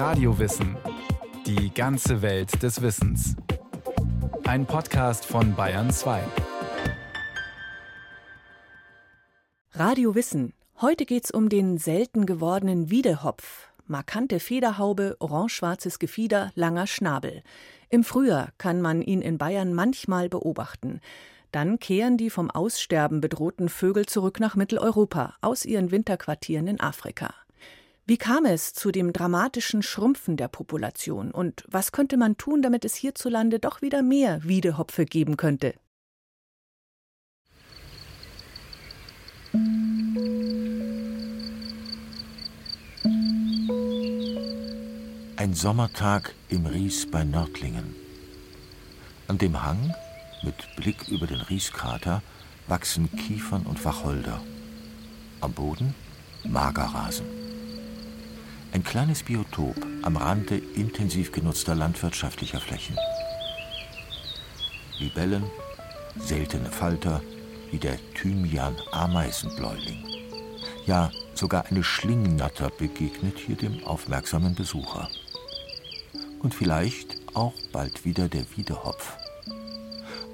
Radiowissen. Die ganze Welt des Wissens. Ein Podcast von Bayern 2. Radio Wissen. Heute geht's um den selten gewordenen Wiedehopf. Markante Federhaube, orange-schwarzes Gefieder, langer Schnabel. Im Frühjahr kann man ihn in Bayern manchmal beobachten. Dann kehren die vom Aussterben bedrohten Vögel zurück nach Mitteleuropa aus ihren Winterquartieren in Afrika. Wie kam es zu dem dramatischen Schrumpfen der Population und was könnte man tun, damit es hierzulande doch wieder mehr Wiedehopfe geben könnte? Ein Sommertag im Ries bei Nördlingen. An dem Hang mit Blick über den Rieskrater wachsen Kiefern und Wacholder. Am Boden Magerrasen. Ein kleines Biotop am Rande intensiv genutzter landwirtschaftlicher Flächen. Libellen, seltene Falter wie der Thymian-Ameisenbläuling. Ja, sogar eine Schlingnatter begegnet hier dem aufmerksamen Besucher. Und vielleicht auch bald wieder der Wiedehopf.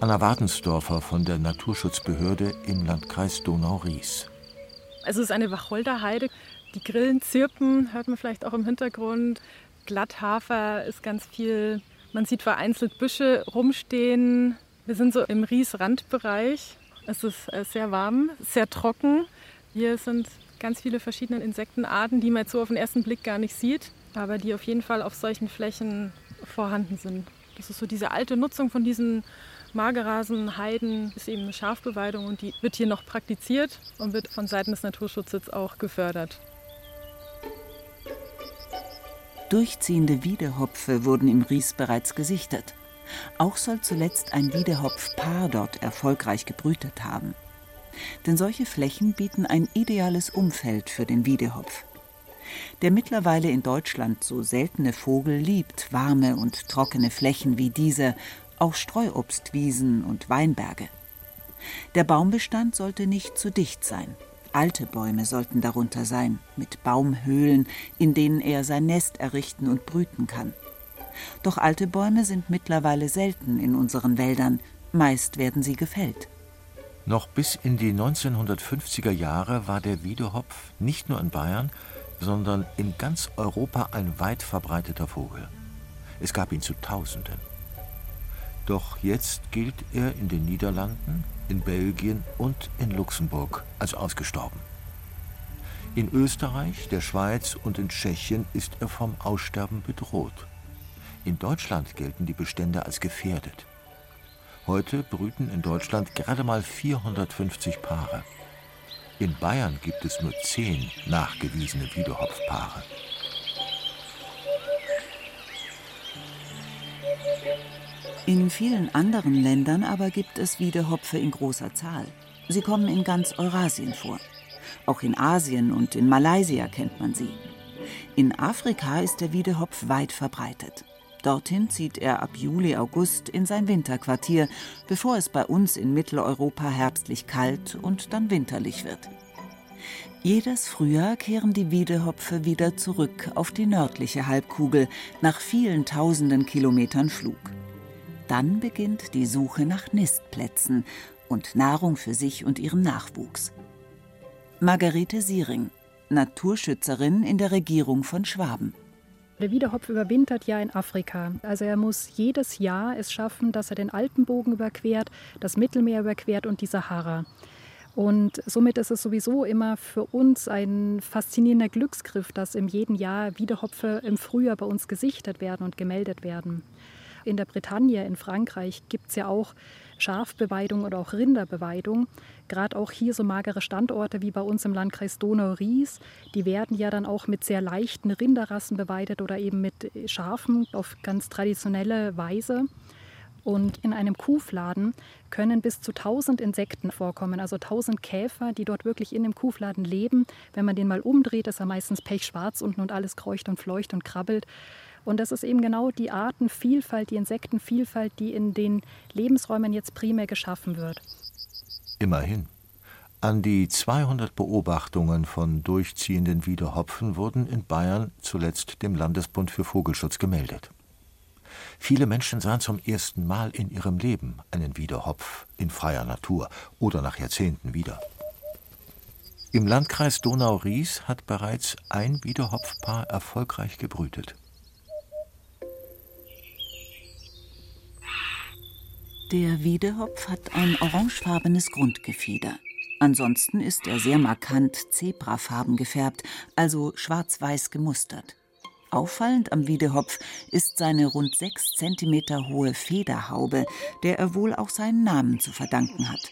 Anna Wartensdorfer von der Naturschutzbehörde im Landkreis Donau-Ries. Es ist eine Wacholderheide. Die Grillen zirpen, hört man vielleicht auch im Hintergrund. Glatthafer ist ganz viel. Man sieht vereinzelt Büsche rumstehen. Wir sind so im Ries-Randbereich. Es ist äh, sehr warm, sehr trocken. Hier sind ganz viele verschiedene Insektenarten, die man jetzt so auf den ersten Blick gar nicht sieht, aber die auf jeden Fall auf solchen Flächen vorhanden sind. Das ist so diese alte Nutzung von diesen Magerrasen, Heiden ist eben eine Schafbeweidung und die wird hier noch praktiziert und wird von Seiten des Naturschutzes auch gefördert. Durchziehende Wiedehopfe wurden im Ries bereits gesichtet. Auch soll zuletzt ein Wiedehopfpaar dort erfolgreich gebrütet haben. Denn solche Flächen bieten ein ideales Umfeld für den Wiedehopf. Der mittlerweile in Deutschland so seltene Vogel liebt warme und trockene Flächen wie diese auch Streuobstwiesen und Weinberge. Der Baumbestand sollte nicht zu dicht sein. Alte Bäume sollten darunter sein, mit Baumhöhlen, in denen er sein Nest errichten und brüten kann. Doch alte Bäume sind mittlerweile selten in unseren Wäldern, meist werden sie gefällt. Noch bis in die 1950er Jahre war der Wiedehopf nicht nur in Bayern, sondern in ganz Europa ein weit verbreiteter Vogel. Es gab ihn zu Tausenden. Doch jetzt gilt er in den Niederlanden, in Belgien und in Luxemburg als ausgestorben. In Österreich, der Schweiz und in Tschechien ist er vom Aussterben bedroht. In Deutschland gelten die Bestände als gefährdet. Heute brüten in Deutschland gerade mal 450 Paare. In Bayern gibt es nur zehn nachgewiesene Wiedehopfpaare. In vielen anderen Ländern aber gibt es Wiedehopfe in großer Zahl. Sie kommen in ganz Eurasien vor. Auch in Asien und in Malaysia kennt man sie. In Afrika ist der Wiedehopf weit verbreitet. Dorthin zieht er ab Juli, August in sein Winterquartier, bevor es bei uns in Mitteleuropa herbstlich kalt und dann winterlich wird. Jedes Frühjahr kehren die Wiedehopfe wieder zurück auf die nördliche Halbkugel nach vielen tausenden Kilometern Flug. Dann beginnt die Suche nach Nistplätzen und Nahrung für sich und ihren Nachwuchs. Margarete Siering, Naturschützerin in der Regierung von Schwaben. Der Wiedehopf überwintert ja in Afrika. Also er muss jedes Jahr es schaffen, dass er den Alpenbogen überquert, das Mittelmeer überquert und die Sahara. Und somit ist es sowieso immer für uns ein faszinierender Glücksgriff, dass im jeden Jahr Wiedehopfe im Frühjahr bei uns gesichtet werden und gemeldet werden. In der Bretagne, in Frankreich, gibt es ja auch Schafbeweidung oder auch Rinderbeweidung. Gerade auch hier so magere Standorte wie bei uns im Landkreis Donau-Ries, die werden ja dann auch mit sehr leichten Rinderrassen beweidet oder eben mit Schafen auf ganz traditionelle Weise. Und in einem Kuhfladen können bis zu 1000 Insekten vorkommen, also 1000 Käfer, die dort wirklich in dem Kuhfladen leben. Wenn man den mal umdreht, ist er meistens pechschwarz unten und alles kreucht und fleucht und krabbelt. Und das ist eben genau die Artenvielfalt, die Insektenvielfalt, die in den Lebensräumen jetzt primär geschaffen wird. Immerhin. An die 200 Beobachtungen von durchziehenden Wiedehopfen wurden in Bayern zuletzt dem Landesbund für Vogelschutz gemeldet. Viele Menschen sahen zum ersten Mal in ihrem Leben einen Wiedehopf in freier Natur oder nach Jahrzehnten wieder. Im Landkreis Donau-Ries hat bereits ein Wiedehopfpaar erfolgreich gebrütet. Der Wiedehopf hat ein orangefarbenes Grundgefieder. Ansonsten ist er sehr markant zebrafarben gefärbt, also schwarz-weiß gemustert. Auffallend am Wiedehopf ist seine rund sechs Zentimeter hohe Federhaube, der er wohl auch seinen Namen zu verdanken hat.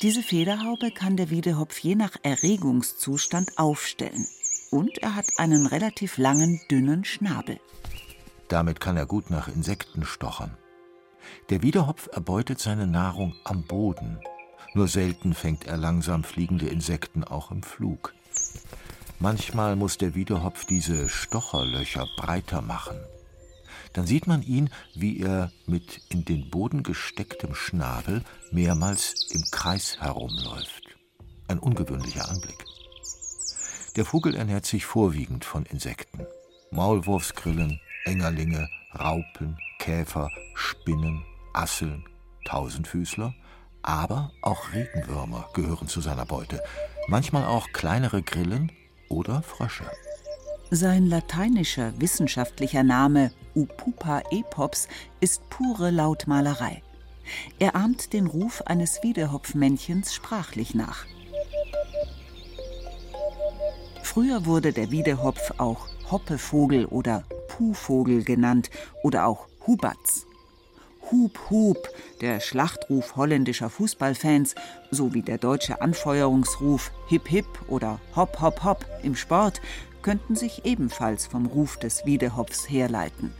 Diese Federhaube kann der Wiedehopf je nach Erregungszustand aufstellen. Und er hat einen relativ langen, dünnen Schnabel. Damit kann er gut nach Insekten stochern. Der Wiedehopf erbeutet seine Nahrung am Boden. Nur selten fängt er langsam fliegende Insekten auch im Flug. Manchmal muss der Wiedehopf diese Stocherlöcher breiter machen. Dann sieht man ihn, wie er mit in den Boden gestecktem Schnabel mehrmals im Kreis herumläuft. Ein ungewöhnlicher Anblick. Der Vogel ernährt sich vorwiegend von Insekten. Maulwurfsgrillen, Engerlinge, Raupen, Käfer, Spinnen, Asseln, Tausendfüßler, aber auch Regenwürmer gehören zu seiner Beute. Manchmal auch kleinere Grillen oder Frösche. Sein lateinischer wissenschaftlicher Name Upupa epops ist pure Lautmalerei. Er ahmt den Ruf eines Wiedehopfmännchens sprachlich nach. Früher wurde der Wiedehopf auch Hoppevogel oder Puhvogel genannt oder auch Hubatz. Hub Hub, der Schlachtruf holländischer Fußballfans, sowie der deutsche Anfeuerungsruf Hip Hip oder Hopp Hopp Hopp im Sport könnten sich ebenfalls vom Ruf des Wiedehopfs herleiten.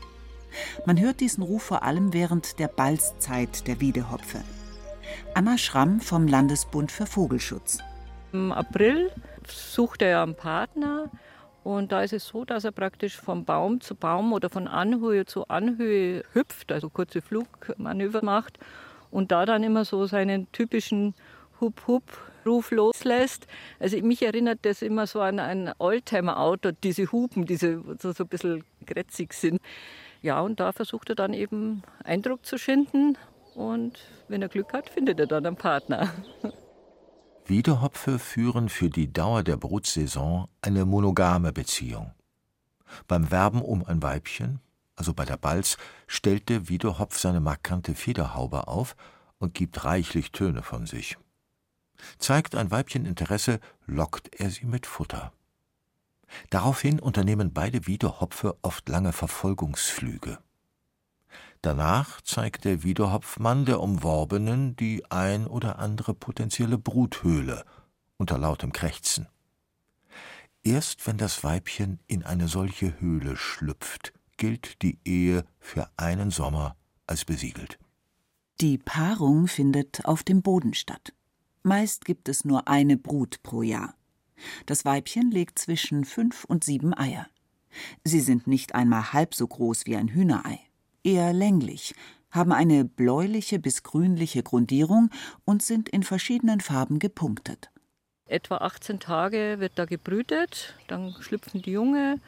Man hört diesen Ruf vor allem während der Balzzeit der Wiedehopfe. Anna Schramm vom Landesbund für Vogelschutz. Im April sucht er einen Partner und da ist es so, dass er praktisch vom Baum zu Baum oder von Anhöhe zu Anhöhe hüpft, also kurze Flugmanöver macht und da dann immer so seinen typischen Hup-Hup-Ruf loslässt. Also mich erinnert das immer so an ein Oldtimer-Auto, diese Hupen, die so, so ein bisschen grätzig sind. Ja, und da versucht er dann eben Eindruck zu schinden und wenn er Glück hat, findet er dann einen Partner. Wiedehopfe führen für die Dauer der Brutsaison eine monogame Beziehung. Beim Werben um ein Weibchen, also bei der Balz, stellt der Wiedehopf seine markante Federhaube auf und gibt reichlich Töne von sich. Zeigt ein Weibchen Interesse, lockt er sie mit Futter. Daraufhin unternehmen beide Wiedehopfe oft lange Verfolgungsflüge. Danach zeigt der Wiedehopfmann der Umworbenen die ein oder andere potenzielle Bruthöhle unter lautem Krächzen. Erst wenn das Weibchen in eine solche Höhle schlüpft, gilt die Ehe für einen Sommer als besiegelt. Die Paarung findet auf dem Boden statt. Meist gibt es nur eine Brut pro Jahr. Das Weibchen legt zwischen fünf und sieben Eier. Sie sind nicht einmal halb so groß wie ein Hühnerei eher länglich, haben eine bläuliche bis grünliche Grundierung und sind in verschiedenen Farben gepunktet. Etwa 18 Tage wird da gebrütet, dann schlüpfen die Junge.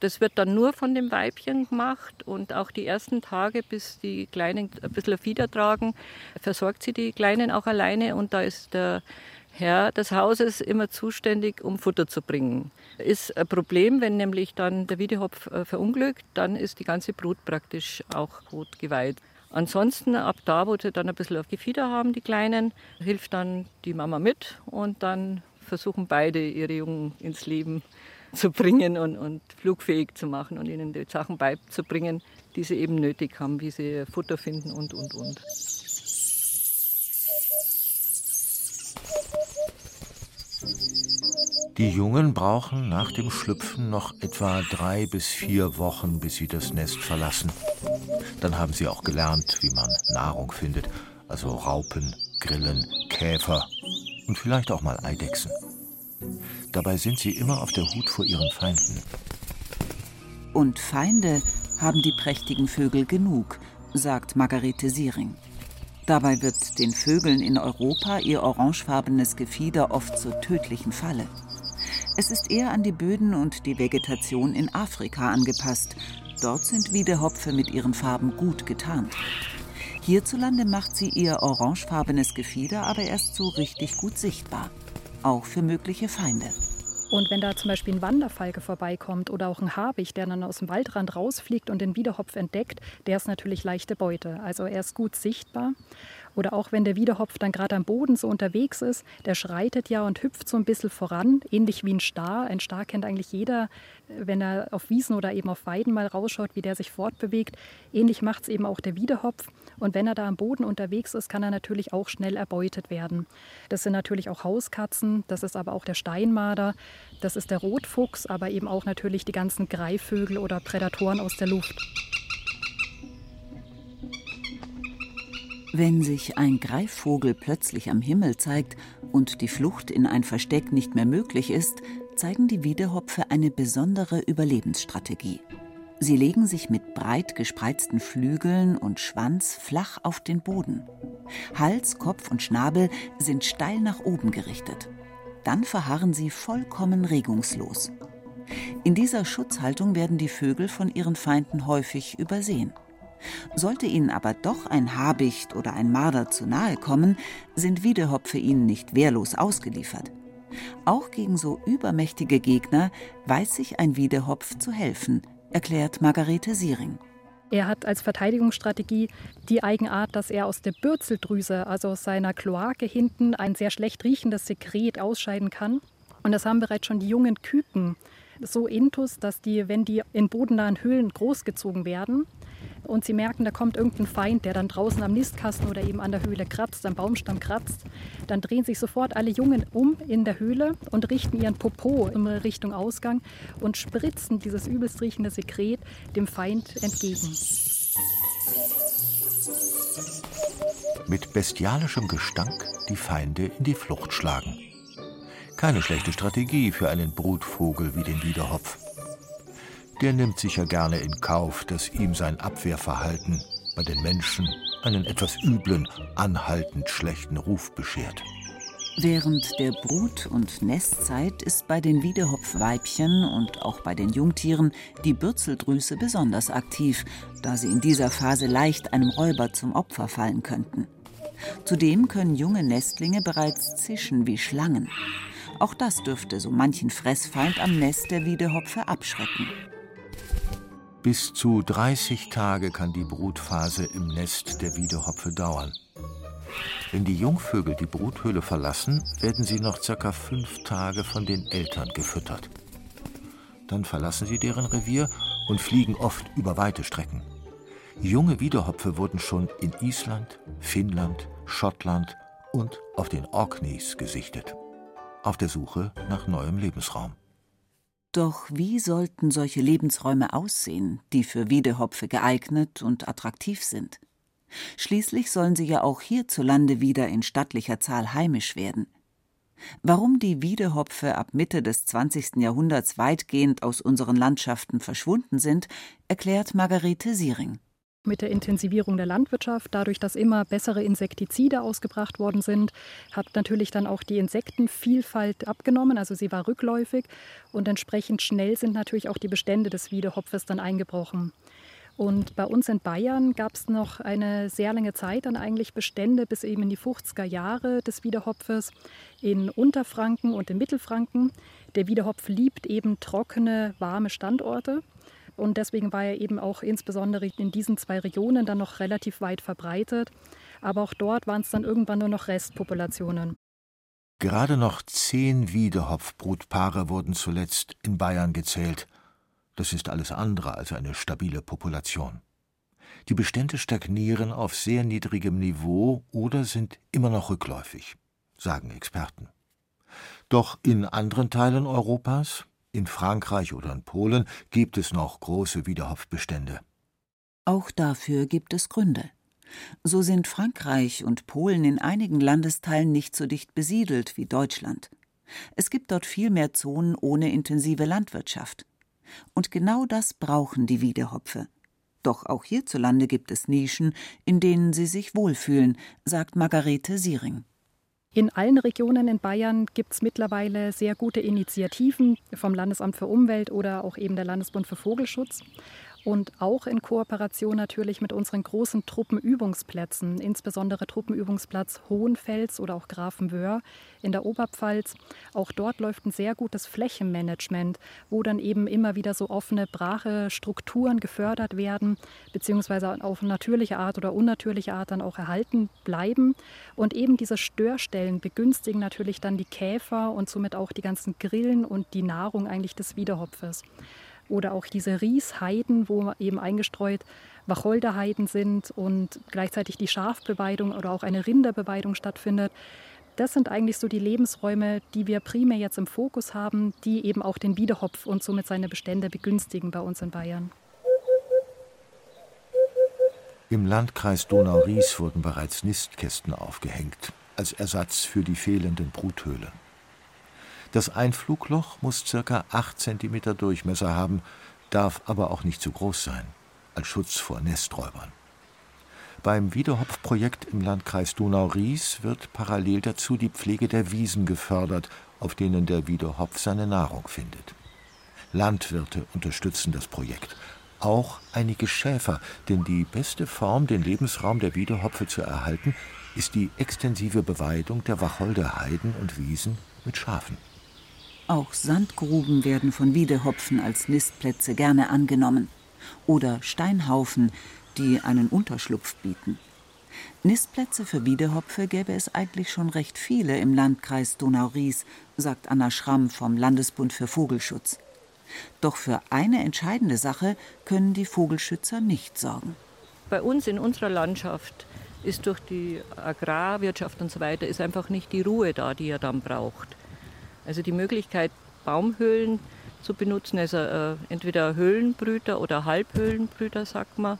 Das wird dann nur von dem Weibchen gemacht und auch die ersten Tage, bis die Kleinen ein bisschen Fieder tragen, versorgt sie die Kleinen auch alleine und da ist der Herr des Hauses immer zuständig, um Futter zu bringen. Ist ein Problem, wenn nämlich dann der Wiedehopf äh, verunglückt, dann ist die ganze Brut praktisch auch tot geweiht. Ansonsten, ab da, wo sie dann ein bisschen auf Gefieder haben, die Kleinen, hilft dann die Mama mit und dann versuchen beide ihre Jungen ins Leben zu bringen und, und flugfähig zu machen und ihnen die Sachen beizubringen, die sie eben nötig haben, wie sie Futter finden und, und, und. Die Jungen brauchen nach dem Schlüpfen noch etwa drei bis vier Wochen, bis sie das Nest verlassen. Dann haben sie auch gelernt, wie man Nahrung findet, also Raupen, Grillen, Käfer und vielleicht auch mal Eidechsen. Dabei sind sie immer auf der Hut vor ihren Feinden. Und Feinde haben die prächtigen Vögel genug, sagt Margarete Siering. Dabei wird den Vögeln in Europa ihr orangefarbenes Gefieder oft zur tödlichen Falle. Es ist eher an die Böden und die Vegetation in Afrika angepasst. Dort sind Wiedehopfe mit ihren Farben gut getarnt. Hierzulande macht sie ihr orangefarbenes Gefieder aber erst so richtig gut sichtbar. Auch für mögliche Feinde. Und wenn da zum Beispiel ein Wanderfalke vorbeikommt oder auch ein Habicht, der dann aus dem Waldrand rausfliegt und den Wiedehopf entdeckt, der ist natürlich leichte Beute. Also er ist gut sichtbar. Oder auch wenn der Wiedehopf dann gerade am Boden so unterwegs ist, der schreitet ja und hüpft so ein bisschen voran, ähnlich wie ein Star. Ein Star kennt eigentlich jeder, wenn er auf Wiesen oder eben auf Weiden mal rausschaut, wie der sich fortbewegt. Ähnlich macht es eben auch der Wiedehopf. Und wenn er da am Boden unterwegs ist, kann er natürlich auch schnell erbeutet werden. Das sind natürlich auch Hauskatzen, das ist aber auch der Steinmarder, das ist der Rotfuchs, aber eben auch natürlich die ganzen Greifvögel oder Prädatoren aus der Luft. Wenn sich ein Greifvogel plötzlich am Himmel zeigt und die Flucht in ein Versteck nicht mehr möglich ist, zeigen die Wiedehopfe eine besondere Überlebensstrategie. Sie legen sich mit breit gespreizten Flügeln und Schwanz flach auf den Boden. Hals, Kopf und Schnabel sind steil nach oben gerichtet. Dann verharren sie vollkommen regungslos. In dieser Schutzhaltung werden die Vögel von ihren Feinden häufig übersehen. Sollte ihnen aber doch ein Habicht oder ein Marder zu nahe kommen, sind Wiedehopfe ihnen nicht wehrlos ausgeliefert. Auch gegen so übermächtige Gegner weiß sich ein Wiedehopf zu helfen, erklärt Margarete Siering. Er hat als Verteidigungsstrategie die Eigenart, dass er aus der Bürzeldrüse, also aus seiner Kloake hinten, ein sehr schlecht riechendes Sekret ausscheiden kann. Und das haben bereits schon die jungen Küken so intus, dass die, wenn die in bodennahen Höhlen großgezogen werden, und sie merken, da kommt irgendein Feind, der dann draußen am Nistkasten oder eben an der Höhle kratzt, am Baumstamm kratzt, dann drehen sich sofort alle Jungen um in der Höhle und richten ihren Popo in Richtung Ausgang und spritzen dieses übelst riechende Sekret dem Feind entgegen. Mit bestialischem Gestank die Feinde in die Flucht schlagen. Keine schlechte Strategie für einen Brutvogel wie den Wiederhopf der nimmt sicher gerne in Kauf, dass ihm sein Abwehrverhalten bei den Menschen einen etwas üblen, anhaltend schlechten Ruf beschert. Während der Brut- und Nestzeit ist bei den Wiedehopfweibchen und auch bei den Jungtieren die Bürzeldrüse besonders aktiv, da sie in dieser Phase leicht einem Räuber zum Opfer fallen könnten. Zudem können junge Nestlinge bereits zischen wie Schlangen. Auch das dürfte so manchen Fressfeind am Nest der Wiedehopfe abschrecken. Bis zu 30 Tage kann die Brutphase im Nest der Wiedehopfe dauern. Wenn die Jungvögel die Bruthöhle verlassen, werden sie noch circa fünf Tage von den Eltern gefüttert. Dann verlassen sie deren Revier und fliegen oft über weite Strecken. Junge Wiedehopfe wurden schon in Island, Finnland, Schottland und auf den Orkneys gesichtet. Auf der Suche nach neuem Lebensraum. Doch wie sollten solche Lebensräume aussehen, die für Wiedehopfe geeignet und attraktiv sind? Schließlich sollen sie ja auch hierzulande wieder in stattlicher Zahl heimisch werden. Warum die Wiedehopfe ab Mitte des 20. Jahrhunderts weitgehend aus unseren Landschaften verschwunden sind, erklärt Margarete Siering mit der Intensivierung der Landwirtschaft, dadurch, dass immer bessere Insektizide ausgebracht worden sind, hat natürlich dann auch die Insektenvielfalt abgenommen, also sie war rückläufig und entsprechend schnell sind natürlich auch die Bestände des Wiedehopfes dann eingebrochen. Und bei uns in Bayern gab es noch eine sehr lange Zeit dann eigentlich Bestände bis eben in die 50er Jahre des Wiedehopfes in Unterfranken und in Mittelfranken. Der Wiedehopf liebt eben trockene, warme Standorte. Und deswegen war er eben auch insbesondere in diesen zwei Regionen dann noch relativ weit verbreitet. Aber auch dort waren es dann irgendwann nur noch Restpopulationen. Gerade noch zehn Wiedehopfbrutpaare wurden zuletzt in Bayern gezählt. Das ist alles andere als eine stabile Population. Die Bestände stagnieren auf sehr niedrigem Niveau oder sind immer noch rückläufig, sagen Experten. Doch in anderen Teilen Europas, in Frankreich oder in Polen gibt es noch große Wiederhopfbestände. Auch dafür gibt es Gründe. So sind Frankreich und Polen in einigen Landesteilen nicht so dicht besiedelt wie Deutschland. Es gibt dort viel mehr Zonen ohne intensive Landwirtschaft. Und genau das brauchen die Wiedehopfe. Doch auch hierzulande gibt es Nischen, in denen sie sich wohlfühlen, sagt Margarete Siering. In allen Regionen in Bayern gibt es mittlerweile sehr gute Initiativen vom Landesamt für Umwelt oder auch eben der Landesbund für Vogelschutz und auch in Kooperation natürlich mit unseren großen Truppenübungsplätzen, insbesondere Truppenübungsplatz Hohenfels oder auch Grafenwöhr in der Oberpfalz. Auch dort läuft ein sehr gutes Flächenmanagement, wo dann eben immer wieder so offene, brache Strukturen gefördert werden, beziehungsweise auf natürliche Art oder unnatürliche Art dann auch erhalten bleiben. Und eben diese Störstellen begünstigen natürlich dann die Käfer und somit auch die ganzen Grillen und die Nahrung eigentlich des Wiederhopfes oder auch diese Riesheiden, wo eben eingestreut Wacholderheiden sind und gleichzeitig die Schafbeweidung oder auch eine Rinderbeweidung stattfindet. Das sind eigentlich so die Lebensräume, die wir primär jetzt im Fokus haben, die eben auch den Wiederhopf und somit seine Bestände begünstigen bei uns in Bayern. Im Landkreis Donau-Ries wurden bereits Nistkästen aufgehängt, als Ersatz für die fehlenden Bruthöhlen. Das Einflugloch muss ca. 8 cm Durchmesser haben, darf aber auch nicht zu groß sein, als Schutz vor Nesträubern. Beim Wiederhopfprojekt im Landkreis Donau-Ries wird parallel dazu die Pflege der Wiesen gefördert, auf denen der Wiederhopf seine Nahrung findet. Landwirte unterstützen das Projekt, auch einige Schäfer, denn die beste Form, den Lebensraum der Wiederhopfe zu erhalten, ist die extensive Beweidung der Wacholderheiden und Wiesen mit Schafen. Auch Sandgruben werden von Wiedehopfen als Nistplätze gerne angenommen. Oder Steinhaufen, die einen Unterschlupf bieten. Nistplätze für Wiedehopfe gäbe es eigentlich schon recht viele im Landkreis Donau-Ries, sagt Anna Schramm vom Landesbund für Vogelschutz. Doch für eine entscheidende Sache können die Vogelschützer nicht sorgen. Bei uns in unserer Landschaft ist durch die Agrarwirtschaft und so weiter ist einfach nicht die Ruhe da, die er dann braucht. Also die Möglichkeit, Baumhöhlen zu benutzen, also äh, entweder Höhlenbrüter oder Halbhöhlenbrüter, sagt man.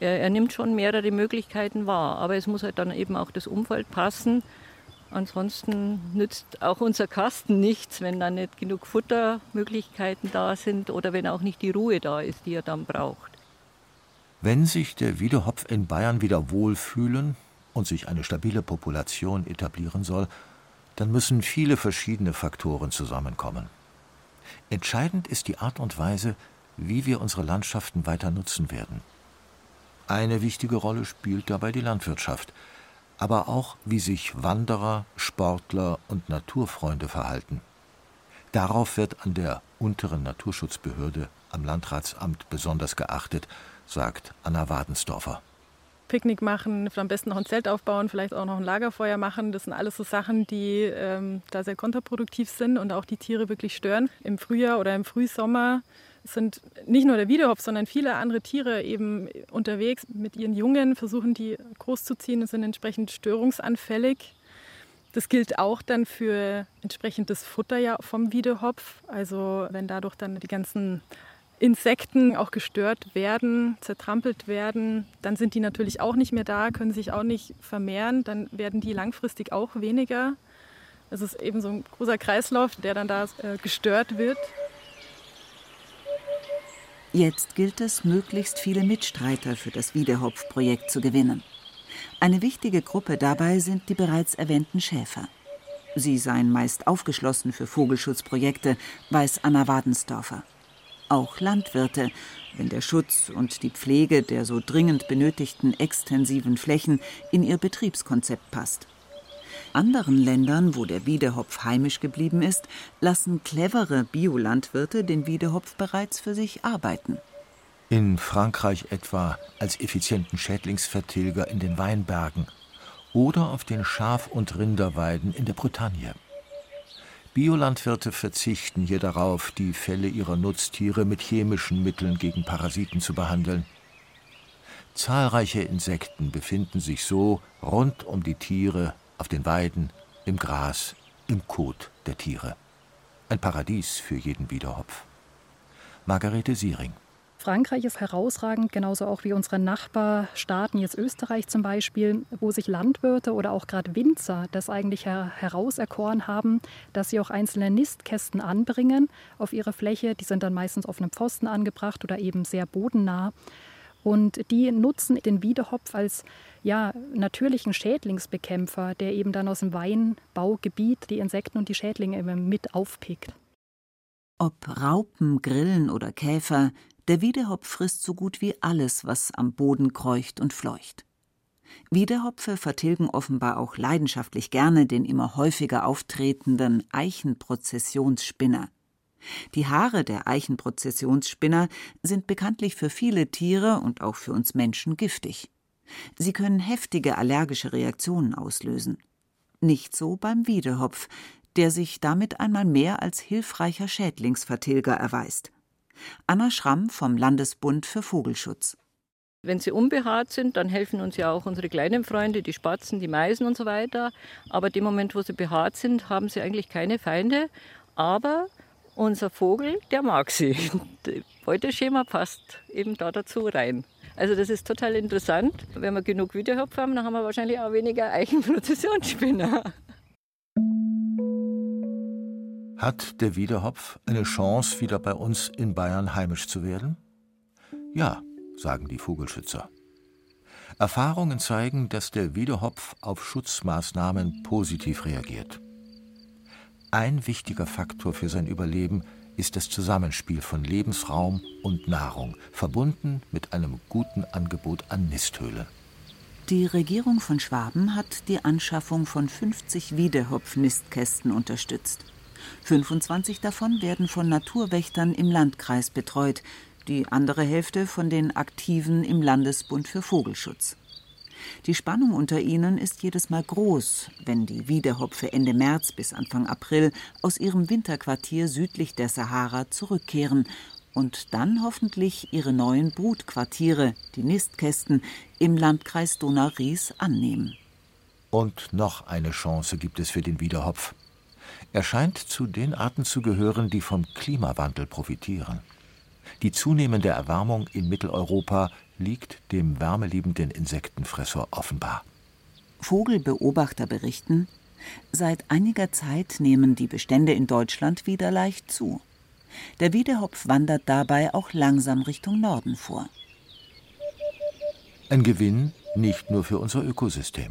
Er, er, nimmt schon mehrere Möglichkeiten wahr, aber es muss halt dann eben auch das Umfeld passen. Ansonsten nützt auch unser Kasten nichts, wenn da nicht genug Futtermöglichkeiten da sind oder wenn auch nicht die Ruhe da ist, die er dann braucht. Wenn sich der Wiedehopf in Bayern wieder wohlfühlen und sich eine stabile Population etablieren soll, dann müssen viele verschiedene Faktoren zusammenkommen. Entscheidend ist die Art und Weise, wie wir unsere Landschaften weiter nutzen werden. Eine wichtige Rolle spielt dabei die Landwirtschaft, aber auch wie sich Wanderer, Sportler und Naturfreunde verhalten. Darauf wird an der unteren Naturschutzbehörde am Landratsamt besonders geachtet, sagt Anna Wadensdorfer. Picknick machen, am besten noch ein Zelt aufbauen, vielleicht auch noch ein Lagerfeuer machen. Das sind alles so Sachen, die ähm, da sehr kontraproduktiv sind und auch die Tiere wirklich stören. Im Frühjahr oder im Frühsommer sind nicht nur der Wiedehopf, sondern viele andere Tiere eben unterwegs mit ihren Jungen, versuchen die großzuziehen und sind entsprechend störungsanfällig. Das gilt auch dann für entsprechendes Futter vom Wiedehopf. Also wenn dadurch dann die ganzen Insekten auch gestört werden, zertrampelt werden, dann sind die natürlich auch nicht mehr da, können sich auch nicht vermehren, dann werden die langfristig auch weniger. Es ist eben so ein großer Kreislauf, der dann da äh, gestört wird. Jetzt gilt es, möglichst viele Mitstreiter für das Wiedehopf-Projekt zu gewinnen. Eine wichtige Gruppe dabei sind die bereits erwähnten Schäfer. Sie seien meist aufgeschlossen für Vogelschutzprojekte, weiß Anna Wadensdorfer auch Landwirte, wenn der Schutz und die Pflege der so dringend benötigten extensiven Flächen in ihr Betriebskonzept passt. Anderen Ländern, wo der Wiedehopf heimisch geblieben ist, lassen clevere Biolandwirte den Wiedehopf bereits für sich arbeiten. In Frankreich etwa als effizienten Schädlingsvertilger in den Weinbergen oder auf den Schaf- und Rinderweiden in der Bretagne. Biolandwirte verzichten hier darauf, die Felle ihrer Nutztiere mit chemischen Mitteln gegen Parasiten zu behandeln. Zahlreiche Insekten befinden sich so rund um die Tiere, auf den Weiden, im Gras, im Kot der Tiere. Ein Paradies für jeden Wiederhopf. Margarete Siering Frankreich ist herausragend, genauso auch wie unsere Nachbarstaaten, jetzt Österreich zum Beispiel, wo sich Landwirte oder auch gerade Winzer das eigentlich her herauserkoren haben, dass sie auch einzelne Nistkästen anbringen auf ihre Fläche. Die sind dann meistens auf einem Pfosten angebracht oder eben sehr bodennah. Und die nutzen den Wiedehopf als ja, natürlichen Schädlingsbekämpfer, der eben dann aus dem Weinbaugebiet die Insekten und die Schädlinge immer mit aufpickt. Ob Raupen, Grillen oder Käfer, der Wiedehopf frisst so gut wie alles, was am Boden kreucht und fleucht. Wiedehopfe vertilgen offenbar auch leidenschaftlich gerne den immer häufiger auftretenden Eichenprozessionsspinner. Die Haare der Eichenprozessionsspinner sind bekanntlich für viele Tiere und auch für uns Menschen giftig. Sie können heftige allergische Reaktionen auslösen. Nicht so beim Wiedehopf, der sich damit einmal mehr als hilfreicher Schädlingsvertilger erweist. Anna Schramm vom Landesbund für Vogelschutz. Wenn sie unbehaart sind, dann helfen uns ja auch unsere kleinen Freunde, die Spatzen, die Meisen und so weiter. Aber dem Moment, wo sie behaart sind, haben sie eigentlich keine Feinde. Aber unser Vogel, der mag sie. Das Beuteschema passt eben da dazu rein. Also das ist total interessant. Wenn wir genug Wiederhopf haben, dann haben wir wahrscheinlich auch weniger Eichenprozessionsspinner. Hat der Wiederhopf eine Chance, wieder bei uns in Bayern heimisch zu werden? Ja, sagen die Vogelschützer. Erfahrungen zeigen, dass der Wiedehopf auf Schutzmaßnahmen positiv reagiert. Ein wichtiger Faktor für sein Überleben ist das Zusammenspiel von Lebensraum und Nahrung, verbunden mit einem guten Angebot an Nisthöhlen. Die Regierung von Schwaben hat die Anschaffung von 50 Wiedehopf-Nistkästen unterstützt. 25 davon werden von Naturwächtern im Landkreis betreut, die andere Hälfte von den Aktiven im Landesbund für Vogelschutz. Die Spannung unter ihnen ist jedes Mal groß, wenn die Wiedehopfe Ende März bis Anfang April aus ihrem Winterquartier südlich der Sahara zurückkehren und dann hoffentlich ihre neuen Brutquartiere, die Nistkästen, im Landkreis Donau-Ries annehmen. Und noch eine Chance gibt es für den Wiedehopf. Er scheint zu den Arten zu gehören, die vom Klimawandel profitieren. Die zunehmende Erwärmung in Mitteleuropa liegt dem wärmeliebenden Insektenfresser offenbar. Vogelbeobachter berichten, seit einiger Zeit nehmen die Bestände in Deutschland wieder leicht zu. Der Wiedehopf wandert dabei auch langsam Richtung Norden vor. Ein Gewinn nicht nur für unser Ökosystem.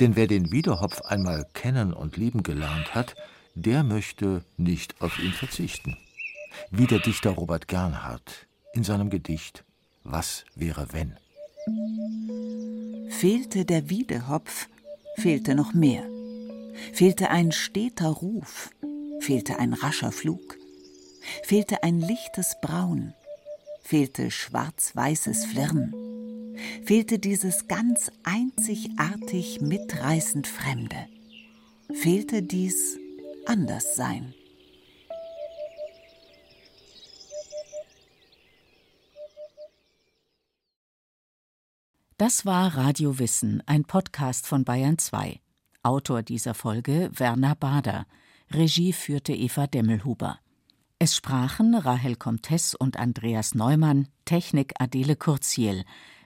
Denn wer den Wiedehopf einmal kennen und lieben gelernt hat, der möchte nicht auf ihn verzichten wie der Dichter Robert Gernhardt in seinem Gedicht Was wäre wenn? Fehlte der Wiedehopf, fehlte noch mehr. Fehlte ein steter Ruf, fehlte ein rascher Flug, fehlte ein lichtes Braun, fehlte schwarz-weißes Flirren, fehlte dieses ganz einzigartig mitreißend Fremde, fehlte dies Anderssein. Das war Radio Wissen, ein Podcast von Bayern 2. Autor dieser Folge Werner Bader. Regie führte Eva Demmelhuber. Es sprachen Rahel Comtes und Andreas Neumann, Technik Adele Kurziel,